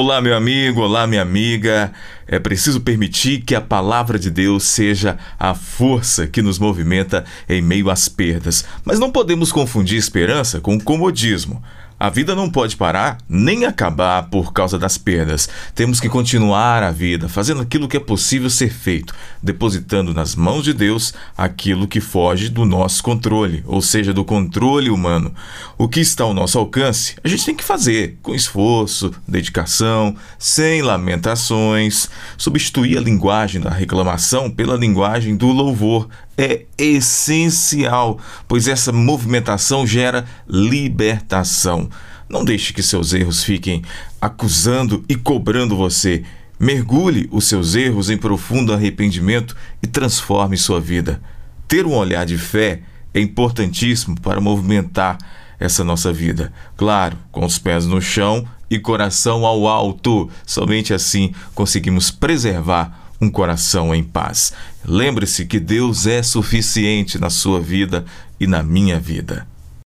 Olá, meu amigo, olá, minha amiga. É preciso permitir que a palavra de Deus seja a força que nos movimenta em meio às perdas. Mas não podemos confundir esperança com comodismo. A vida não pode parar nem acabar por causa das perdas. Temos que continuar a vida, fazendo aquilo que é possível ser feito, depositando nas mãos de Deus aquilo que foge do nosso controle, ou seja, do controle humano. O que está ao nosso alcance, a gente tem que fazer com esforço, dedicação, sem lamentações. Substituir a linguagem da reclamação pela linguagem do louvor é essencial, pois essa movimentação gera libertação. Não deixe que seus erros fiquem acusando e cobrando você. Mergulhe os seus erros em profundo arrependimento e transforme sua vida. Ter um olhar de fé é importantíssimo para movimentar essa nossa vida. Claro, com os pés no chão e coração ao alto. Somente assim conseguimos preservar um coração em paz. Lembre-se que Deus é suficiente na sua vida e na minha vida.